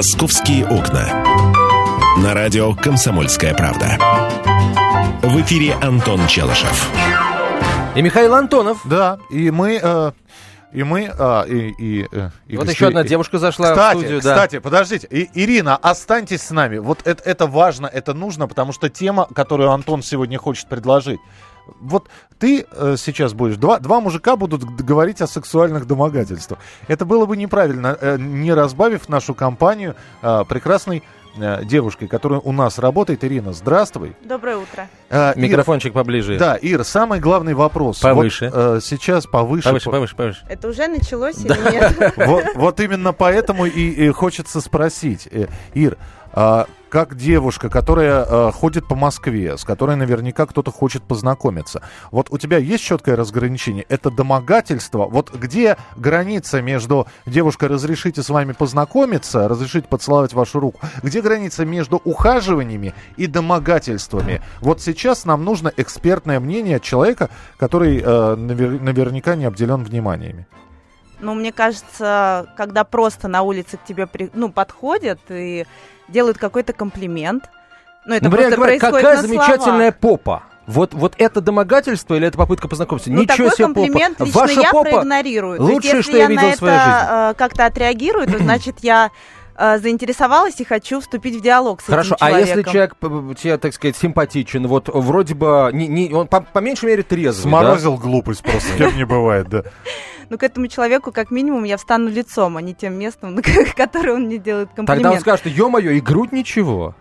«Московские окна». На радио «Комсомольская правда». В эфире Антон Челышев. И Михаил Антонов. Да, и мы... Э, и мы... А, и, и, э, и Вот гостей- еще одна девушка зашла Кстати, в студию. да. кстати, подождите. И- Ирина, останьтесь с нами. Вот это, это важно, это нужно, потому что тема, которую Антон сегодня хочет предложить. Вот ты э, сейчас будешь, два, два мужика будут говорить о сексуальных домогательствах. Это было бы неправильно, э, не разбавив нашу компанию э, прекрасной э, девушкой, которая у нас работает. Ирина, здравствуй. Доброе утро. Э, Ир, Микрофончик поближе. да, Ир, самый главный вопрос. Повыше. Вот, э, сейчас повыше. Повыше, по- повыше, повыше. Это уже началось или нет? Вот, вот именно поэтому и, и хочется спросить, э, Ир, а как девушка, которая э, ходит по Москве, с которой наверняка кто-то хочет познакомиться, вот у тебя есть четкое разграничение? Это домогательство? Вот где граница между девушкой разрешите с вами познакомиться, разрешите поцеловать вашу руку? Где граница между ухаживаниями и домогательствами? Вот сейчас нам нужно экспертное мнение человека, который э, навер- наверняка не обделен вниманиями. Ну, мне кажется, когда просто на улице к тебе при- ну, подходят и делают какой-то комплимент, ну, это Например, просто говорят, происходит какая на замечательная словах. попа. Вот, вот это домогательство или это попытка познакомиться? Ну, Ничего такой себе комплимент попа. лично Ваша я попа проигнорирую. Лучшее, есть, что если я я видел на в своей жизни. это э, как-то отреагирую, то значит я э, заинтересовалась и хочу вступить в диалог с Хорошо, этим а человеком. если человек п- п- тебе, так сказать, симпатичен, вот вроде бы, не, не- он по, по меньшей мере трезвый, Сморозил глупость просто, с кем не бывает, да. Ну, к этому человеку, как минимум, я встану лицом, а не тем местом, на которое он мне делает комплимент. Тогда он скажет, ё-моё, и грудь ничего.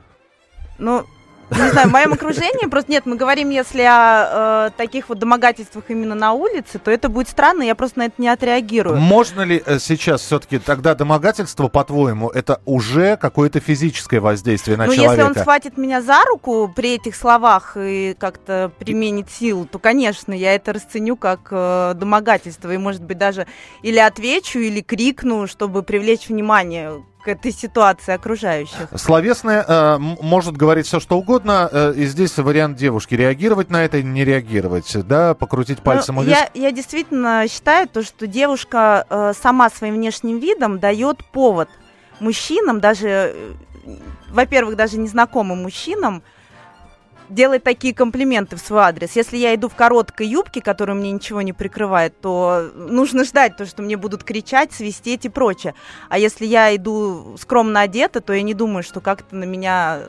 Ну, не знаю, в моем окружении просто нет, мы говорим, если о э, таких вот домогательствах именно на улице, то это будет странно, я просто на это не отреагирую. Можно ли э, сейчас все-таки тогда домогательство, по-твоему, это уже какое-то физическое воздействие на ну, человека? если он схватит меня за руку при этих словах и как-то применит силу, то, конечно, я это расценю как э, домогательство. И, может быть, даже или отвечу, или крикну, чтобы привлечь внимание к этой ситуации окружающих. Словесное э, может говорить все, что угодно, э, и здесь вариант девушки. Реагировать на это не реагировать, да, покрутить пальцем Ну, у виска. я, я действительно считаю то, что девушка э, сама своим внешним видом дает повод мужчинам, даже, э, во-первых, даже незнакомым мужчинам, делать такие комплименты в свой адрес. Если я иду в короткой юбке, которая мне ничего не прикрывает, то нужно ждать то, что мне будут кричать, свистеть и прочее. А если я иду скромно одета, то я не думаю, что как-то на меня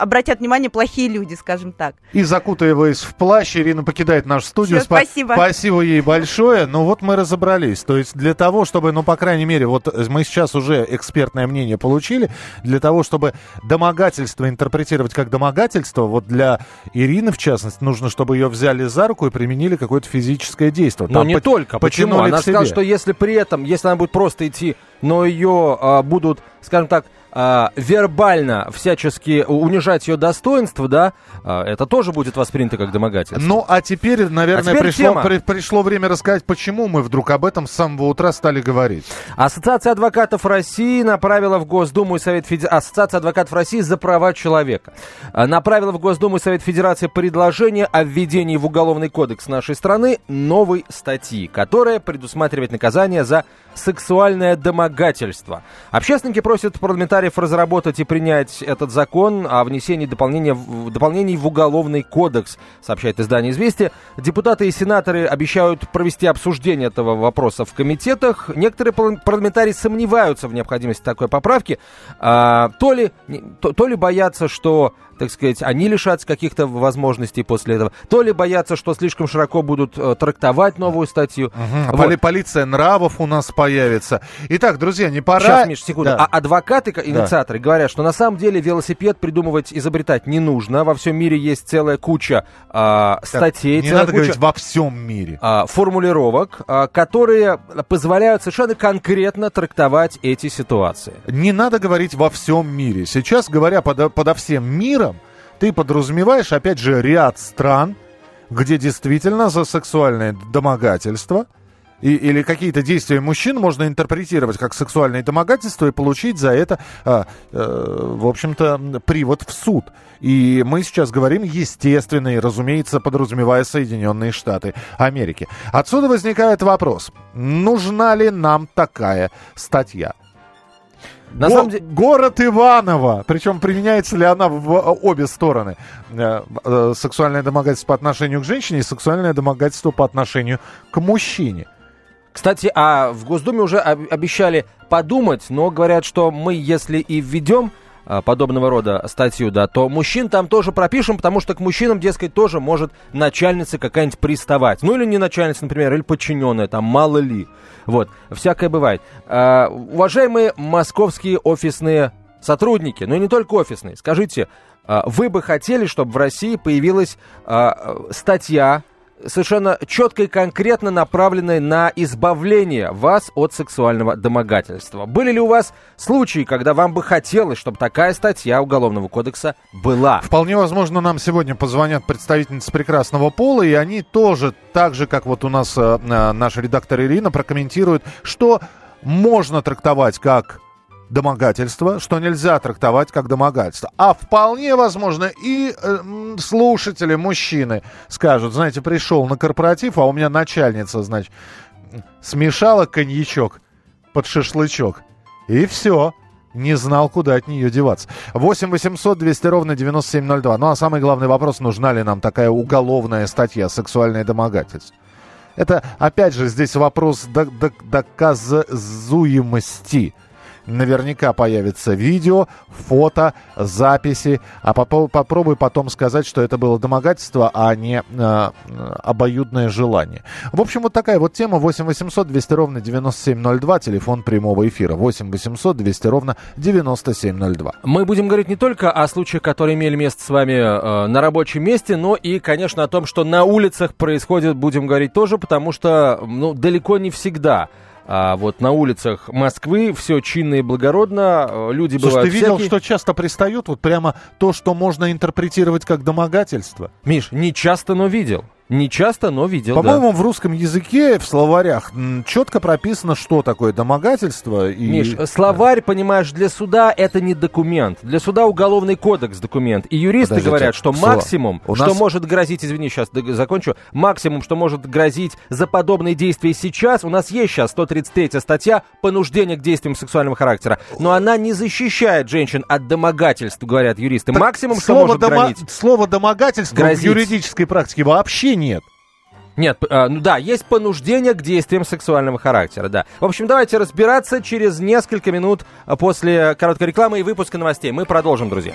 обратят внимание плохие люди, скажем так. И закутываясь в плащ, Ирина покидает нашу студию. Всё, Спа- спасибо. Спасибо ей большое. Ну вот мы разобрались. То есть для того, чтобы, ну, по крайней мере, вот мы сейчас уже экспертное мнение получили, для того, чтобы домогательство интерпретировать как домогательство, вот для Ирины, в частности, нужно, чтобы ее взяли за руку и применили какое-то физическое действие. Но Там не по- только. Почему? Она сказала, что если при этом, если она будет просто идти, но ее а, будут, скажем так, а, вербально всячески унижать ее достоинство, да, а, это тоже будет воспринято как домогательство. Ну, а теперь, наверное, А теперь пришло, тема. при- пришло время рассказать, почему мы вдруг об этом с самого утра стали говорить. Ассоциация адвокатов России направила в Госдуму и Совет Федерации... Ассоциация адвокатов России за права человека а, направила в Госдуму и Совет Федерации предложение о введении в Уголовный кодекс нашей страны новой статьи, которая предусматривает наказание за сексуальное домогательство. Общественники просят парламентариев разработать и принять этот закон о внесении дополнения дополнений в Уголовный кодекс, сообщает издание «Известия». Депутаты и сенаторы обещают провести обсуждение этого вопроса в комитетах. Некоторые пар- парламентарии сомневаются в необходимости такой поправки. А, то, ли, то, то ли боятся, что так сказать, они лишатся каких-то возможностей после этого, то ли боятся, что слишком широко будут э, трактовать новую статью. Мгм. Вот. Поли- Полиция нравов у нас появится. Итак, друзья, не пора... Сейчас, Миш, секунду. Да. А адвокаты, ка- инициаторы, говорят, что на самом деле велосипед придумывать, изобретать не нужно. Во всем мире есть целая куча а, Так, статей, Не целая надо куча говорить во всем мире. а, формулировок, а, которые позволяют совершенно конкретно трактовать эти ситуации. Не надо говорить во всем мире. Сейчас, говоря подо, подо всем миром, ты подразумеваешь, опять же, ряд стран, где действительно за сексуальное домогательство и- или какие-то действия мужчин можно интерпретировать как сексуальное домогательство и получить за это, а, э, в общем-то, привод в суд. И мы сейчас говорим, естественно, и, разумеется, подразумевая Соединенные Штаты Америки. Отсюда возникает вопрос, нужна ли нам такая статья? На Го- самом деле... Город Иваново. Причем применяется ли она в э, обе стороны? Э, э, Сексуальное домогательство по отношению к женщине и сексуальное домогательство по отношению к мужчине. Кстати, а в Госдуме уже об- обещали подумать, но говорят, что мы, если и введем подобного рода статью, да, то мужчин там тоже пропишем, потому что к мужчинам, дескать, тоже может начальница какая-нибудь приставать. Ну или не начальница, например, или подчиненная, там, мало ли. Вот, всякое бывает. А, уважаемые московские офисные сотрудники, ну и не только офисные, скажите, а, вы бы хотели, чтобы в России появилась а, статья, совершенно четко и конкретно направленной на избавление вас от сексуального домогательства. Были ли у вас случаи, когда вам бы хотелось, чтобы такая статья Уголовного кодекса была? Вполне возможно, нам сегодня позвонят представительницы прекрасного пола, и они тоже, так же, как вот у нас э, э, наш редактор Ирина, прокомментируют, что можно трактовать как домогательство, что нельзя трактовать как домогательство. А вполне возможно и э, слушатели, мужчины, скажут, знаете, пришел на корпоратив, а у меня начальница, значит, смешала коньячок под шашлычок. И все. Не знал, куда от нее деваться. 8 800 200 ровно 9702. Ну а самый главный вопрос, нужна ли нам такая уголовная статья «Сексуальное домогательство». Это, опять же, здесь вопрос до- до- доказуемости. Наверняка появится видео, фото, записи. А попо- попробуй потом сказать, что это было домогательство, а не э, обоюдное желание. В общем, вот такая вот тема. 8 800 200 ровно 9702. Телефон прямого эфира. 8 800 200 ровно 9702. Мы будем говорить не только о случаях, которые имели место с вами э, на рабочем месте, но и, конечно, о том, что на улицах происходит, будем говорить тоже, потому что, ну, далеко не всегда. А вот на улицах Москвы все чинно и благородно, э, люди Слушай, бывают ты видел, всякие. что часто пристают? Вот прямо то, что можно интерпретировать как домогательство. Миш, не часто, но видел. Не часто, но видел, да. По-моему, в русском языке, в словарях, четко прописано, что такое домогательство. И... Миш, словарь, понимаешь, для суда это не документ. Для суда уголовный кодекс документ. И юристы Подождите, говорят, что максимум, у что нас- может грозить, извини, сейчас закончу, максимум, что может грозить за подобные действия сейчас, у нас есть сейчас 133 статья «Понуждение к действиям сексуального характера», но она не защищает женщин от домогательств, говорят юристы. Так максимум, что может домо- грозить. Слово домогательство Грозить. в юридической практике вообще нет. Нет, а, ну да, есть понуждение к действиям сексуального характера, да. В общем, давайте разбираться через несколько минут а, после короткой рекламы и выпуска новостей. Мы продолжим, друзья.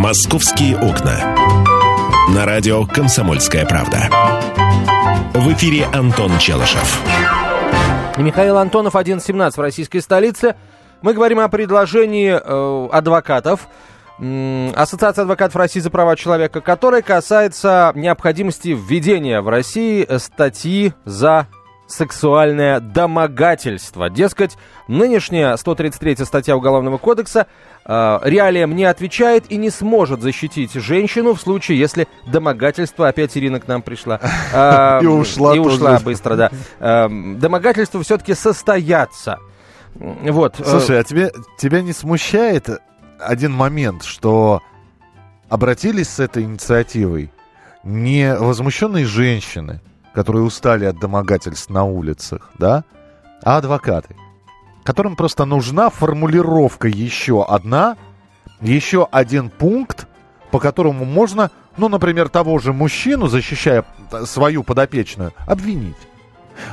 «Московские окна». На радио «Комсомольская правда». В эфире Антон Челышев. Михаил Антонов, 11.17 в российской столице. Мы говорим о предложении э, адвокатов, Ассоциация адвокатов России за права человека, которая касается необходимости введения в России статьи за сексуальное домогательство. Дескать, нынешняя 133 статья Уголовного кодекса э, реалиям не отвечает и не сможет защитить женщину в случае, если домогательство, опять Ирина к нам пришла, э, И ушла и ушла тоже. быстро, да. Эм, Домогательства все-таки состоятся. Вот. э, Слушай, а тебе, тебя не смущает один момент, что обратились с этой инициативой не возмущенные женщины, которые устали от домогательств на улицах, да, а адвокаты, которым просто нужна формулировка еще одна, еще один пункт, по которому можно, ну, например, того же мужчину, защищая э, свою подопечную, обвинить.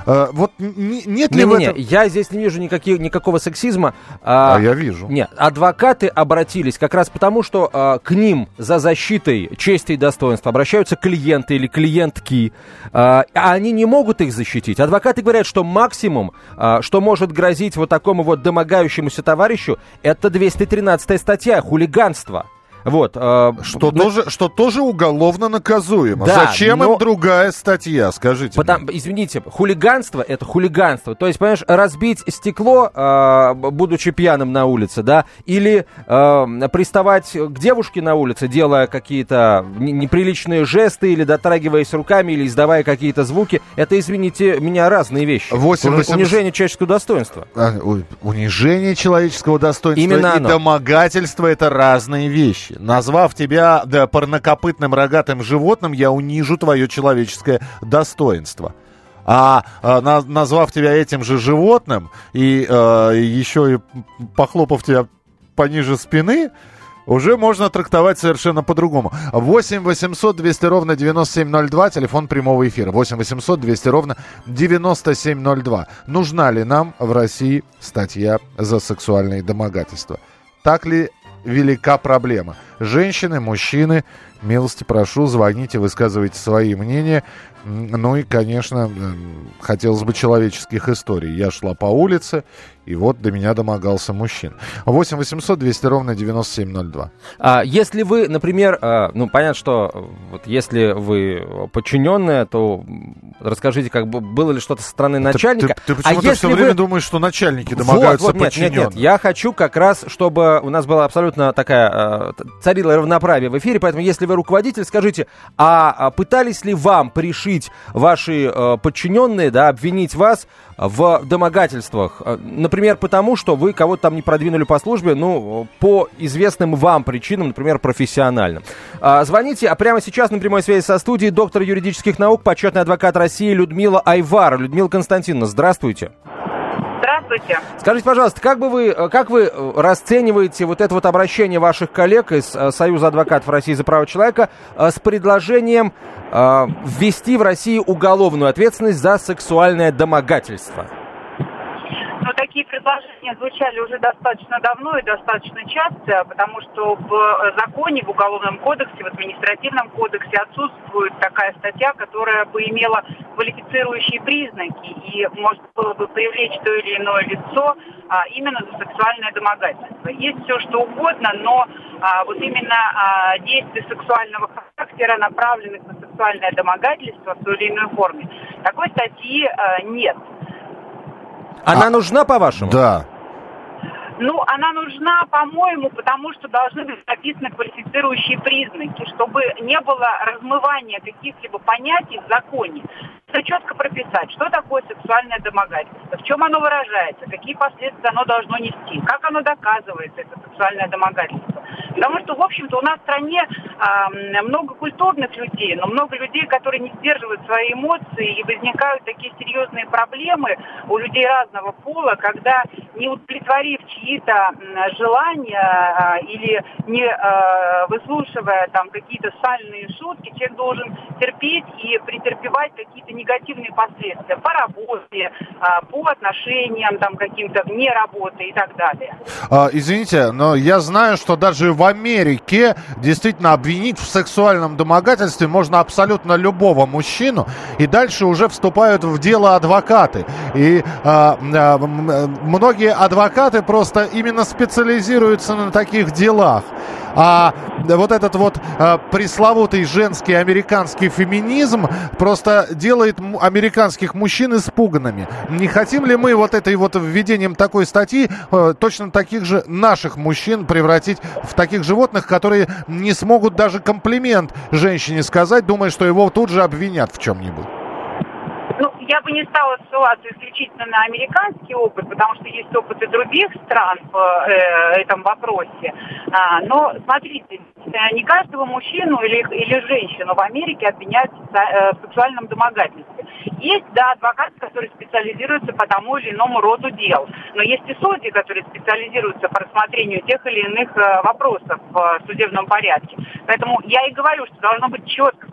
Э, вот нет ли в Не-не-не, этом... я здесь не вижу никаких, никакого сексизма. А, А я вижу. Нет, адвокаты обратились как раз потому, что а, к ним за защитой чести и достоинства обращаются клиенты или клиентки, а, а они не могут их защитить. Адвокаты говорят, что максимум, а, что может грозить вот такому вот домогающемуся товарищу, это 213 статья хулиганство. Вот. э, Что, на- тоже, что тоже уголовно наказуемо. Да, Зачем но- им другая статья, скажите? Потом, мне? извините, хулиганство это хулиганство. То есть, понимаешь, разбить стекло, э, будучи пьяным на улице, да, или э, приставать к девушке на улице, делая какие-то не- неприличные жесты, или дотрагиваясь руками, или издавая какие-то звуки, это, извините меня, разные вещи. Восемь Уни- восемьсот- Унижение человеческого достоинства. А, унижение человеческого достоинства Именно и оно. домогательство это разные вещи. Назвав тебя да, парнокопытным рогатым животным, я унижу твое человеческое достоинство. А, а, на- назвав тебя этим же животным и э, еще и похлопав тебя пониже спины, уже можно трактовать совершенно по-другому. 8 800 200 ровно 9702, телефон прямого эфира. 8 800 200 ровно 9702. Нужна ли нам в России статья за сексуальные домогательства? Так ли велика проблема? Женщины, мужчины, милости прошу, звоните, высказывайте свои мнения. Ну и, конечно, хотелось бы человеческих историй. Я шла по улице, и вот до меня домогался мужчина. 8 800 200 ровно 9702. А если вы, например, а, ну понятно, что э, вот если вы подчиненная, то расскажите, как бы было ли что-то со стороны начальника. Ты, ты а почему-то если все вы... время думаешь, что начальники Вот, домогаются вот, нет, нет, подчиненных? нет, я хочу как раз, чтобы у нас была абсолютно такая, царила равноправие в эфире, поэтому если вы руководитель, скажите, а, а пытались ли вам пришить ваши э, подчиненные, да, обвинить вас в домогательствах? Э, Например, потому что вы кого-то там не продвинули по службе, ну, по известным вам причинам, например, профессиональным. А, Звоните, а прямо сейчас на прямой связи со студией доктор юридических наук, почетный адвокат России Людмила Айвар. Людмила Константиновна, здравствуйте. Здравствуйте. Скажите, пожалуйста, как бы вы, э, как вы э, расцениваете вот это вот обращение ваших коллег из э, Союза адвокатов России за права человека с предложением ввести в России уголовную ответственность за сексуальное домогательство? Предложения звучали уже достаточно давно и достаточно часто, потому что в э, законе, в Уголовном кодексе, в Административном кодексе отсутствует такая статья, которая бы имела квалифицирующие признаки и можно было бы привлечь то или иное лицо а, именно за сексуальное домогательство. Есть все что угодно, но а, вот именно а, действия сексуального характера, направленных на сексуальное домогательство в той или иной форме, такой статьи а, нет. Она нужна, по-вашему? Да. Ну, она нужна, по-моему, потому что должны быть написаны квалифицирующие признаки, чтобы не было размывания каких-либо понятий в законе. Это четко прописать, что такое сексуальное домогательство, в чем оно выражается, какие последствия оно должно нести, как оно доказывается, это сексуальное домогательство. Потому что, в общем-то, у нас в стране а, много культурных людей, но много людей, которые не сдерживают свои эмоции, и возникают такие серьезные проблемы у людей разного пола, когда не удовлетворив чьи-то желания а, или не а, выслушивая там какие-то сальные шутки, человек должен терпеть и претерпевать какие-то негативные последствия по работе, а, по отношениям там каким-то вне работы и так далее. А, извините, но я знаю, что даже в Америке действительно обвинить в сексуальном домогательстве можно абсолютно любого мужчину, и дальше уже вступают в дело адвокаты. И м, э, многие адвокаты просто именно специализируются на таких делах. А вот этот вот а, пресловутый женский американский феминизм просто делает американских мужчин испуганными. Не хотим ли мы вот этой вот введением такой статьи э, точно таких же наших мужчин превратить в таких животных, которые не смогут даже комплимент женщине сказать, думая, что его тут же обвинят в чем-нибудь? Я бы не стала ссылаться исключительно на американский опыт, потому что есть опыт и других стран в э, этом вопросе. А, но смотрите, э, не каждого мужчину или, или женщину в Америке обвиняют в э, сексуальном домогательстве. Есть, да, адвокаты, которые специализируются по тому или иному роду дел. Но есть и судьи, которые специализируются по рассмотрению тех или иных э, вопросов в судебном порядке. Поэтому я и говорю, что должно быть четко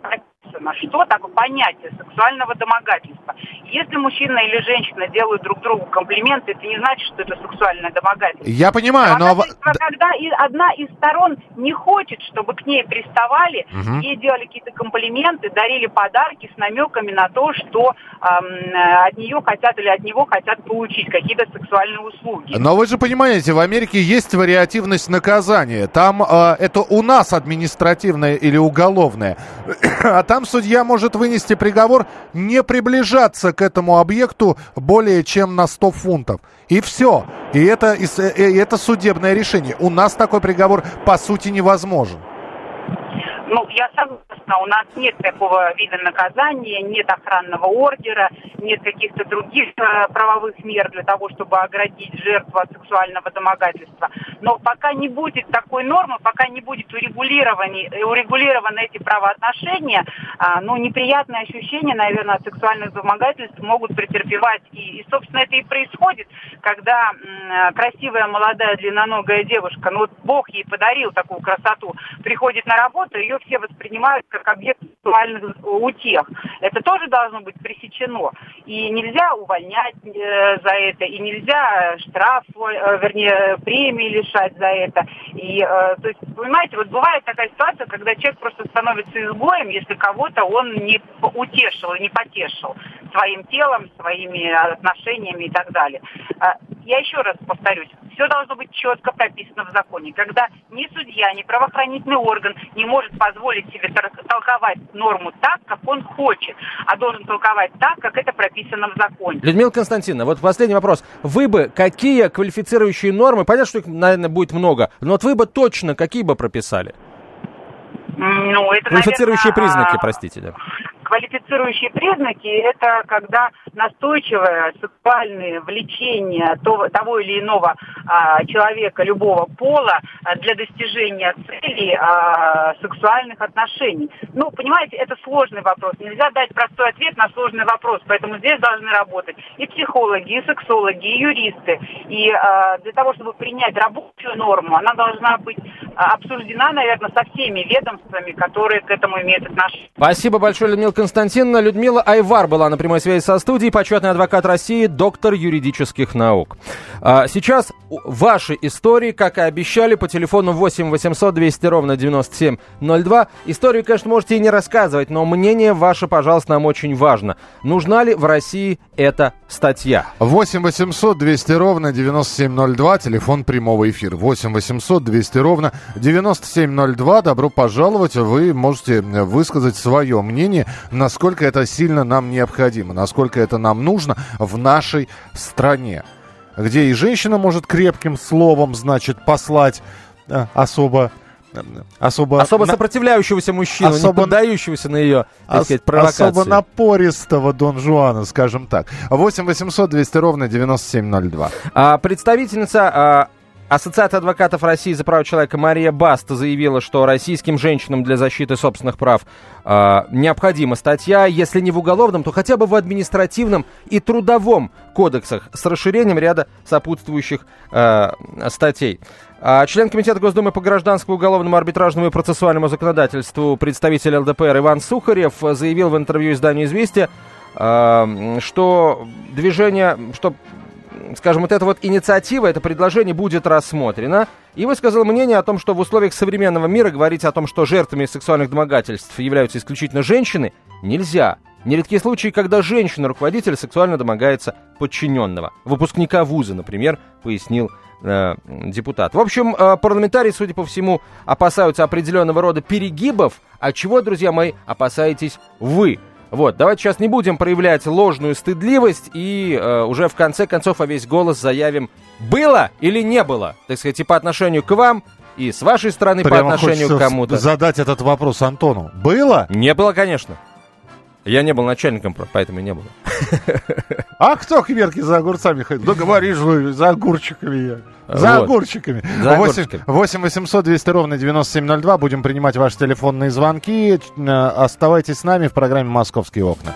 прописано, что такое понятие сексуального домогательства. Если мужчина или женщина делают друг другу комплименты, это не значит, что это сексуальное домогательство. Я понимаю, но... когда, и одна из сторон не хочет, чтобы к ней приставали, Мгм. ей делали какие-то комплименты, дарили подарки с намеками на то, что ам, э, от нее хотят или от него хотят получить какие-то сексуальные услуги. Но вы же понимаете, в Америке есть вариативность наказания. Там э, это у нас административное или уголовное. А там судья может вынести приговор не приближаться к этому объекту более чем на 100 фунтов. И все. И это, э, и это судебное решение. У нас такой приговор по сути невозможен. Ну, я согласна, у нас нет такого вида наказания, нет охранного ордера, нет каких-то других э, правовых мер для того, чтобы оградить жертву от сексуального домогательства. Но пока не будет такой нормы, пока не будет урегулированы, урегулированы эти правоотношения, а, ну, неприятные ощущения, наверное, от сексуальных домогательств могут претерпевать. И, и, собственно, это и происходит, когда красивая, молодая, длинноногая девушка, ну, вот Бог ей подарил такую красоту, приходит на работу, ее все воспринимают как объект сексуальных утех. Это тоже должно быть пресечено. И нельзя увольнять э, за это, и нельзя штраф, э, вернее, премии лишать за это. И, э, то есть, понимаете, вот бывает такая ситуация, когда человек просто становится изгоем, если кого-то он не утешил, не потешил своим телом, своими отношениями и так далее. А, Я еще раз повторюсь, все должно быть четко прописано в законе. Когда ни судья, ни правоохранительный орган не может позволить себе толковать норму так, как он хочет, а должен толковать так, как это прописано в законе. Людмила Константиновна, вот последний вопрос. Вы бы какие квалифицирующие нормы, понятно, что их, наверное, будет много, но вот вы бы точно какие бы прописали? Ну, это, Квалифицирующие наверное, признаки, а, простите, да. Квалифицирующие признаки – это когда настойчивое сексуальное влечение то- того или иного человека любого пола а, для достижения целей а, сексуальных отношений. Ну, понимаете, это сложный вопрос. Нельзя дать простой ответ на сложный вопрос, поэтому здесь должны работать и психологи, и сексологи, и юристы. И а, для того, чтобы принять рабочую норму, она должна быть а, обсуждена, наверное, со всеми ведомствами, которые к этому имеют отношение. Спасибо большое, Людмила Константиновна. Людмила Айвар была на прямой связи со студией, почетный адвокат России, доктор юридических наук. А, Сейчас ваши истории, как и обещали, по телефону 8 800 200 ровно 9702. Историю, конечно, можете и не рассказывать, но мнение ваше, пожалуйста, нам очень важно. Нужна ли в России эта статья? 8 800 200 ровно 9702, телефон прямого эфира. 8 800 200 ровно 9702. Добро пожаловать. Вы можете высказать свое мнение, насколько это сильно нам необходимо, насколько это нам нужно в нашей стране. Где и женщина может крепким словом, значит, послать э, особо... э, Особо, Особо на- сопротивляющегося мужчину, особо- не поддающегося на ее, так Ос- сказать, провокации. Особо напористого Дон Жуана, скажем так. 8 800 200 ровно 9702. А, представительница а, Ассоциации адвокатов России за права человека Мария Баст заявила, что российским женщинам для защиты собственных прав а, необходима статья, если не в уголовном, то хотя бы в административном и трудовом кодексах с расширением ряда сопутствующих а, статей. А, Член Комитета Госдумы по гражданскому, уголовному, арбитражному и процессуальному законодательству представитель ЛДПР Иван Сухарев заявил в интервью изданию «Известия», что движение, что скажем, вот эта вот инициатива, это предложение будет рассмотрено. И высказал мнение о том, что в условиях современного мира говорить о том, что жертвами сексуальных домогательств являются исключительно женщины, нельзя. Нередки случаи, когда женщина-руководитель сексуально домогается подчиненного. Выпускника вуза, например, пояснил э, депутат. В общем, э, парламентарии, судя по всему, опасаются определенного рода перегибов. А чего, друзья мои, опасаетесь вы? Вот, давайте сейчас не будем проявлять ложную стыдливость и э, уже в конце концов во весь голос заявим, было или не было, так сказать, и по отношению к вам, и с вашей стороны по Прямо отношению к кому-то. задать этот вопрос Антону. Было? Не было, конечно. Я не был начальником, поэтому и не было. А кто к Верке за огурцами ходит? Да говоришь вы, за огурчиками я. За Вот. огурчиками. За 8, огурчиками. 8 800 200 ровно 9702. Будем принимать ваши телефонные звонки. Э, Оставайтесь с нами в программе «Московские окна».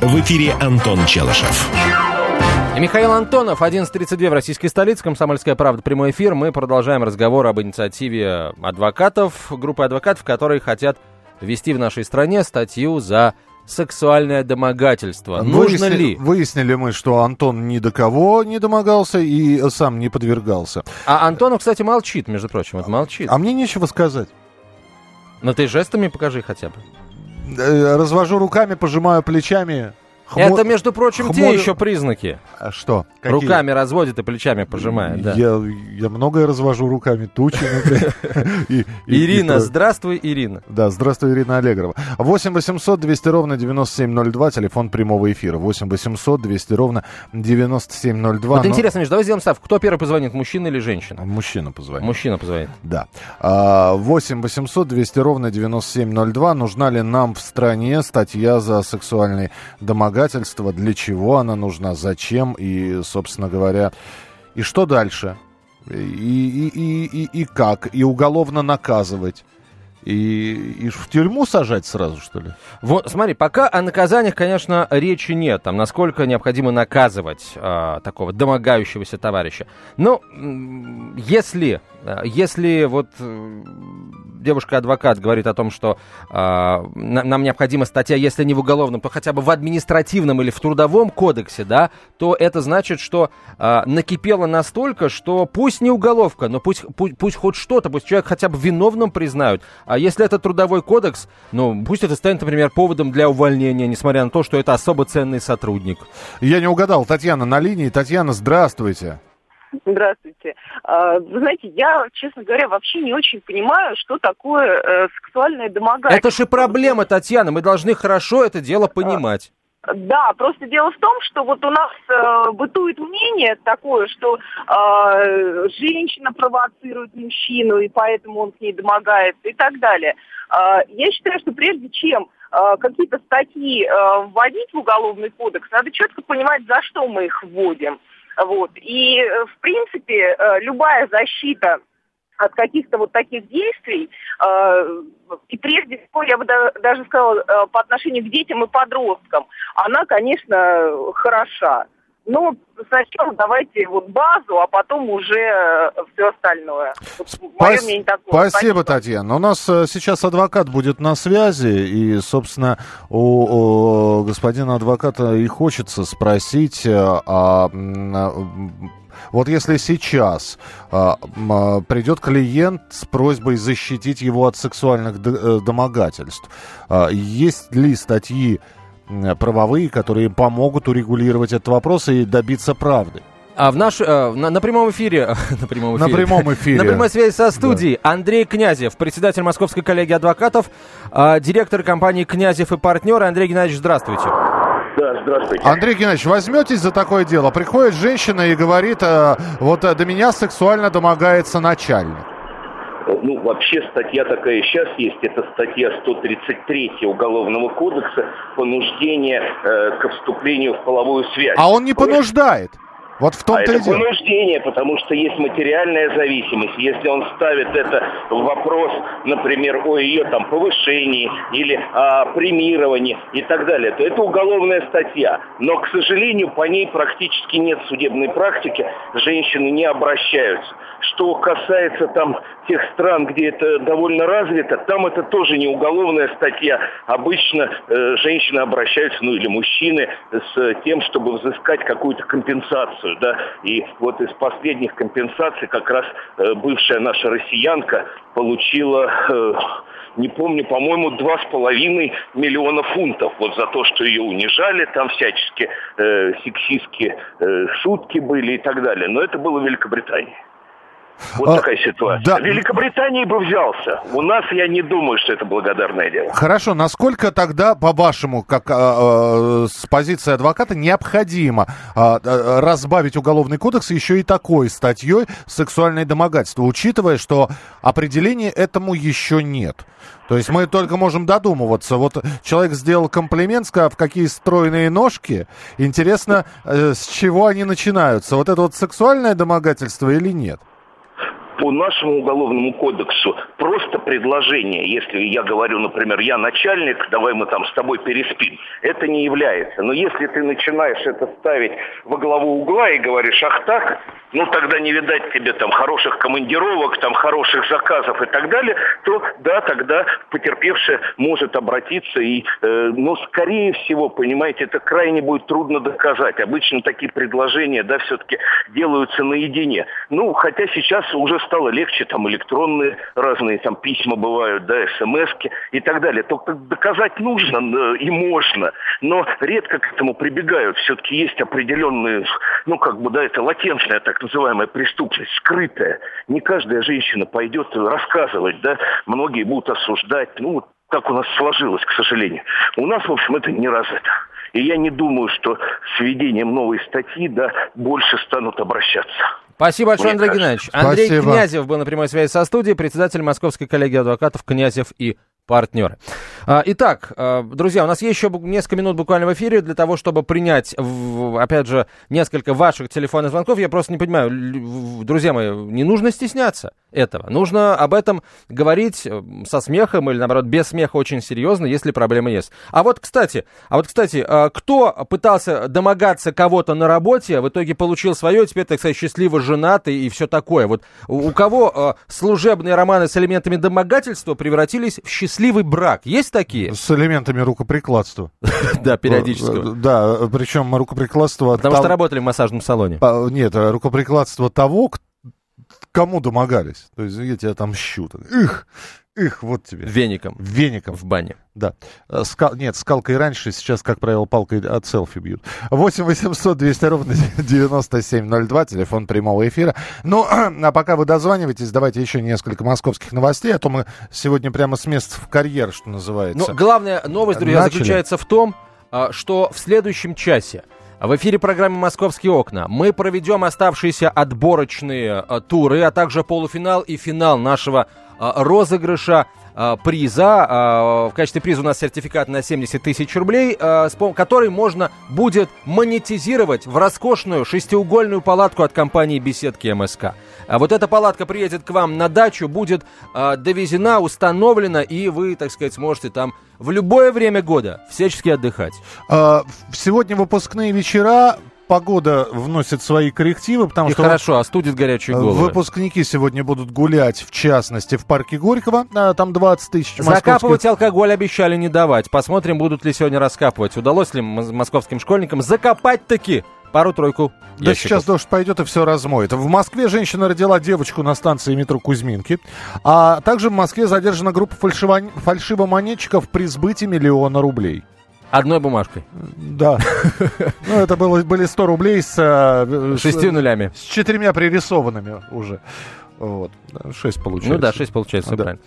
В эфире Антон Челышев. Михаил Антонов, 11.32 в российской столице, «Комсомольская правда», прямой эфир. Мы продолжаем разговор об инициативе адвокатов, группы адвокатов, которые хотят ввести в нашей стране статью за сексуальное домогательство. Нужно Выясни- ли? Выяснили мы, что Антон ни до кого не домогался и сам не подвергался. А Антонов, кстати, молчит, между прочим, вот молчит. А мне нечего сказать. Но ты жестами покажи хотя бы. Э, Развожу руками, пожимаю плечами. Хму- Это, между прочим, те хмурю- еще признаки. А Что? Какие? Руками разводит и плечами пожимает, да. Я, я многое развожу руками, тучи. и- Ирина, здравствуй, Ирина. Да, здравствуй, Ирина Аллегрова. 8 800 200 ровно 9702, телефон прямого эфира. 8 800 200 ровно 9702. Вот Но- интересно, Миш, давай сделаем ставку. Кто первый позвонит, мужчина или женщина? Мужчина позвонил. Мужчина позвонит. Да. А, 8 800 200 ровно 9702. Нужна ли нам в стране статья за сексуальное домогательство? Для чего она нужна? Зачем? И, собственно говоря, и что дальше? И, и, и, и, и как? И уголовно наказывать? И, и в тюрьму сажать сразу, что ли? Вот, смотри, пока о наказаниях, конечно, речи нет, там, насколько необходимо наказывать а, такого домогающегося товарища. Но м, если, а, если вот э, девушка-адвокат говорит о том, что а, на- нам необходима статья, если не в уголовном, то хотя бы в административном или в трудовом кодексе, да, то это значит, что а, накипело настолько, что пусть не уголовка, но пусть, пусть, пусть хоть что-то, пусть человек хотя бы виновным признают. А если это трудовой кодекс, ну, пусть это станет, например, поводом для увольнения, несмотря на то, что это особо ценный сотрудник. Я не угадал. Татьяна на линии. Татьяна, здравствуйте. Здравствуйте. А, Вы знаете, я, честно говоря, вообще не очень понимаю, что такое э, сексуальное домогательство. Это же проблема, Татьяна, мы должны хорошо это дело понимать. Да, просто дело в том, что вот у нас э, бытует мнение такое, что э, женщина провоцирует мужчину, и поэтому он к ней домогается и так далее. Э, я считаю, что прежде чем э, какие-то статьи э, вводить в уголовный кодекс, надо четко понимать, за что мы их вводим. Вот. И, э, в принципе, э, любая защита от каких-то вот таких действий, э, и прежде всего, я бы да- даже сказала, э, по отношению к детям и подросткам, она, конечно, хороша. Но сначала давайте вот базу, а потом уже все остальное. Мнение такое. Спасибо, Татьяна. У нас э, сейчас адвокат будет на связи, и, собственно, у, у господина адвоката и хочется спросить, э, а, вот если сейчас а, а, придет клиент с просьбой защитить его от сексуальных э, домогательств, а, есть ли статьи правовые, которые помогут урегулировать этот вопрос и добиться правды? А в наш, э, на, на прямом эфире, на прямом На эфире, прямом эфире. на прямой связи со студией Андрей Князев, председатель Московской коллегии адвокатов, а, директор компании Князев и партнеры. Андрей Геннадьевич, здравствуйте. Да, здравствуйте. Андрей Геннадьевич, возьметесь за такое дело? Приходит женщина и говорит, э, вот э, до меня сексуально домогается начальник. Ну, вообще статья такая сейчас есть. Это статья 133 Уголовного кодекса «Понуждение э, к вступлению в половую связь». А он не понуждает. Вот в А том-то это и дело. понуждение, потому что есть материальная зависимость. Если он ставит это в вопрос, например, о ее там повышении или о премировании и так далее, то это уголовная статья. Но, к сожалению, по ней практически нет судебной практики, женщины не обращаются. Что касается там тех стран, где это довольно развито, там это тоже не уголовная статья. Обычно э, женщины обращаются, ну или мужчины, с тем, чтобы взыскать какую-то компенсацию, да. И вот из последних компенсаций как раз э, бывшая наша россиянка получила, э, не помню, по-моему, два с половиной миллиона фунтов вот за то, что ее унижали, там всячески э, сексистские шутки были и так далее. Но это было в Великобритании. Вот А, такая ситуация. да. В Великобритании бы взялся. У нас я не думаю, что это благодарное дело. Хорошо, насколько тогда, по-вашему, как а, а, с позиции адвоката, необходимо а, разбавить уголовный кодекс еще и такой статьей сексуальное домогательство, учитывая, что определения этому еще нет? То есть мы только можем додумываться. Вот человек сделал комплимент, сказав, какие стройные ножки. Интересно, э, с чего они начинаются? Вот это вот сексуальное домогательство или нет? По нашему уголовному кодексу просто предложение, если я говорю, например, я начальник, давай мы там с тобой переспим, это не является. Но если ты начинаешь это ставить во главу угла и говоришь, ах так, ну тогда не видать тебе там хороших командировок, там хороших заказов и так далее, то да, тогда потерпевший может обратиться и, э, но скорее всего, понимаете, это крайне будет трудно доказать. Обычно такие предложения, да, все-таки делаются наедине. Ну, хотя сейчас уже стало легче, там электронные разные там письма бывают, да, смски и так далее. Только доказать нужно э, и можно, но редко к этому прибегают. Все-таки есть определенные, ну, как бы, да, это латентная так называемая преступность, скрытая. Не каждая женщина пойдет рассказывать, да, многие будут осуждать, ну, так у нас сложилось, к сожалению. У нас, в общем, это не развито. И я не думаю, что с введением новой статьи, да, больше станут обращаться. Спасибо большое, Андрей кажется. Геннадьевич. Андрей Спасибо. Князев был на прямой связи со студией, председатель Московской коллегии адвокатов Князев и партнеры. А, Итак, а, друзья, у нас есть еще несколько минут буквально в эфире для того, чтобы принять, опять же, несколько ваших телефонных звонков. Я просто не понимаю, друзья мои, не нужно стесняться этого. Нужно об этом говорить э, со смехом или, наоборот, без смеха очень серьезно, если проблемы есть. А вот, кстати, а вот, кстати, а, кто пытался домогаться кого-то на работе, в итоге получил свое, теперь, так сказать, счастливо женатый и все такое. Вот у кого а, служебные романы с элементами домогательства превратились в счастливый брак? Есть такие? С элементами рукоприкладства. Да, периодического. Э, Да, причем рукоприкладство... Потому что работали в массажном салоне. Нет, рукоприкладство того, к- кому домогались. То есть я тебя отомщу. Так, Их, их, вот тебе. Веником Веником. в бане. Да. Э, Ска- Нет, скалкой раньше, сейчас, как правило, палкой от селфи бьют. 8 800 200 ровно 9702, телефон прямого эфира. Ну, а пока вы дозваниваетесь, давайте еще несколько московских новостей, а то мы сегодня прямо с мест в карьер, что называется. Но главная новость, друзья, Начали? заключается в том, а, что в следующем часе в эфире программы «Московские окна» мы проведем оставшиеся отборочные а, туры, а также полуфинал и финал нашего а, розыгрыша а, приза. А, В качестве приза у нас сертификат на 70 тысяч рублей, а, с который можно будет монетизировать в роскошную шестиугольную палатку от компании «Беседки МСК». А вот эта палатка приедет к вам на дачу, будет а, довезена, установлена, и вы, так сказать, сможете там в любое время года всячески отдыхать. А, Сегодня выпускные вечера. Погода вносит свои коррективы, потому и что хорошо, остудит горячие головы. выпускники сегодня будут гулять, в частности, в парке Горького. А, Там 20 тысяч Закапывать алкоголь обещали не давать. Посмотрим, будут ли сегодня раскапывать. Удалось ли московским школьникам закопать-таки пару-тройку Да ящиков. сейчас дождь пойдет и все размоет. В Москве женщина родила девочку на станции метро Кузьминки. А также в Москве задержана группа фальшивон- фальшивомонетчиков при сбытии миллиона рублей. Одной бумажкой. Да. Ну, это было, были 100 рублей с... э, с- Шестью нулями. С четырьмя пририсованными уже. Вот. Шесть получается. Ну да, 6 получается, всё Да. правильно.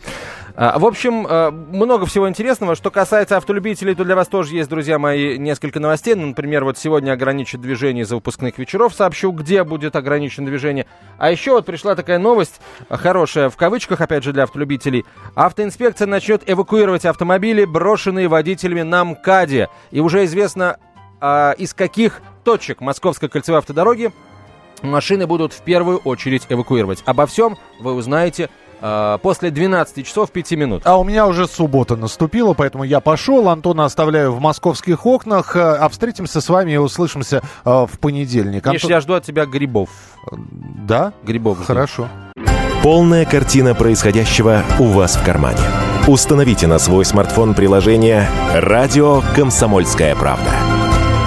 А, в общем, а, много всего интересного. Что касается автолюбителей, то для вас тоже есть, друзья мои, несколько новостей. Ну, Например, вот сегодня ограничат движение из-за выпускных вечеров. Сообщу, где будет ограничено движение. А еще вот пришла такая новость, а, хорошая в кавычках, опять же, для автолюбителей. Автоинспекция начнет эвакуировать автомобили, брошенные водителями на МКАДе. И уже известно, а, из каких точек Московской кольцевой автодороги машины будут в первую очередь эвакуировать. Обо всем вы узнаете э, после 12 часов 5 минут. А у меня уже суббота наступила, поэтому я пошел. Антона оставляю в московских окнах. э, А встретимся с вами и услышимся э, в понедельник. Миш, Антон- я жду от тебя грибов. Да? Грибов. жду. Хорошо. Полная картина происходящего у вас в кармане. Установите на свой смартфон приложение «Радио Комсомольская правда».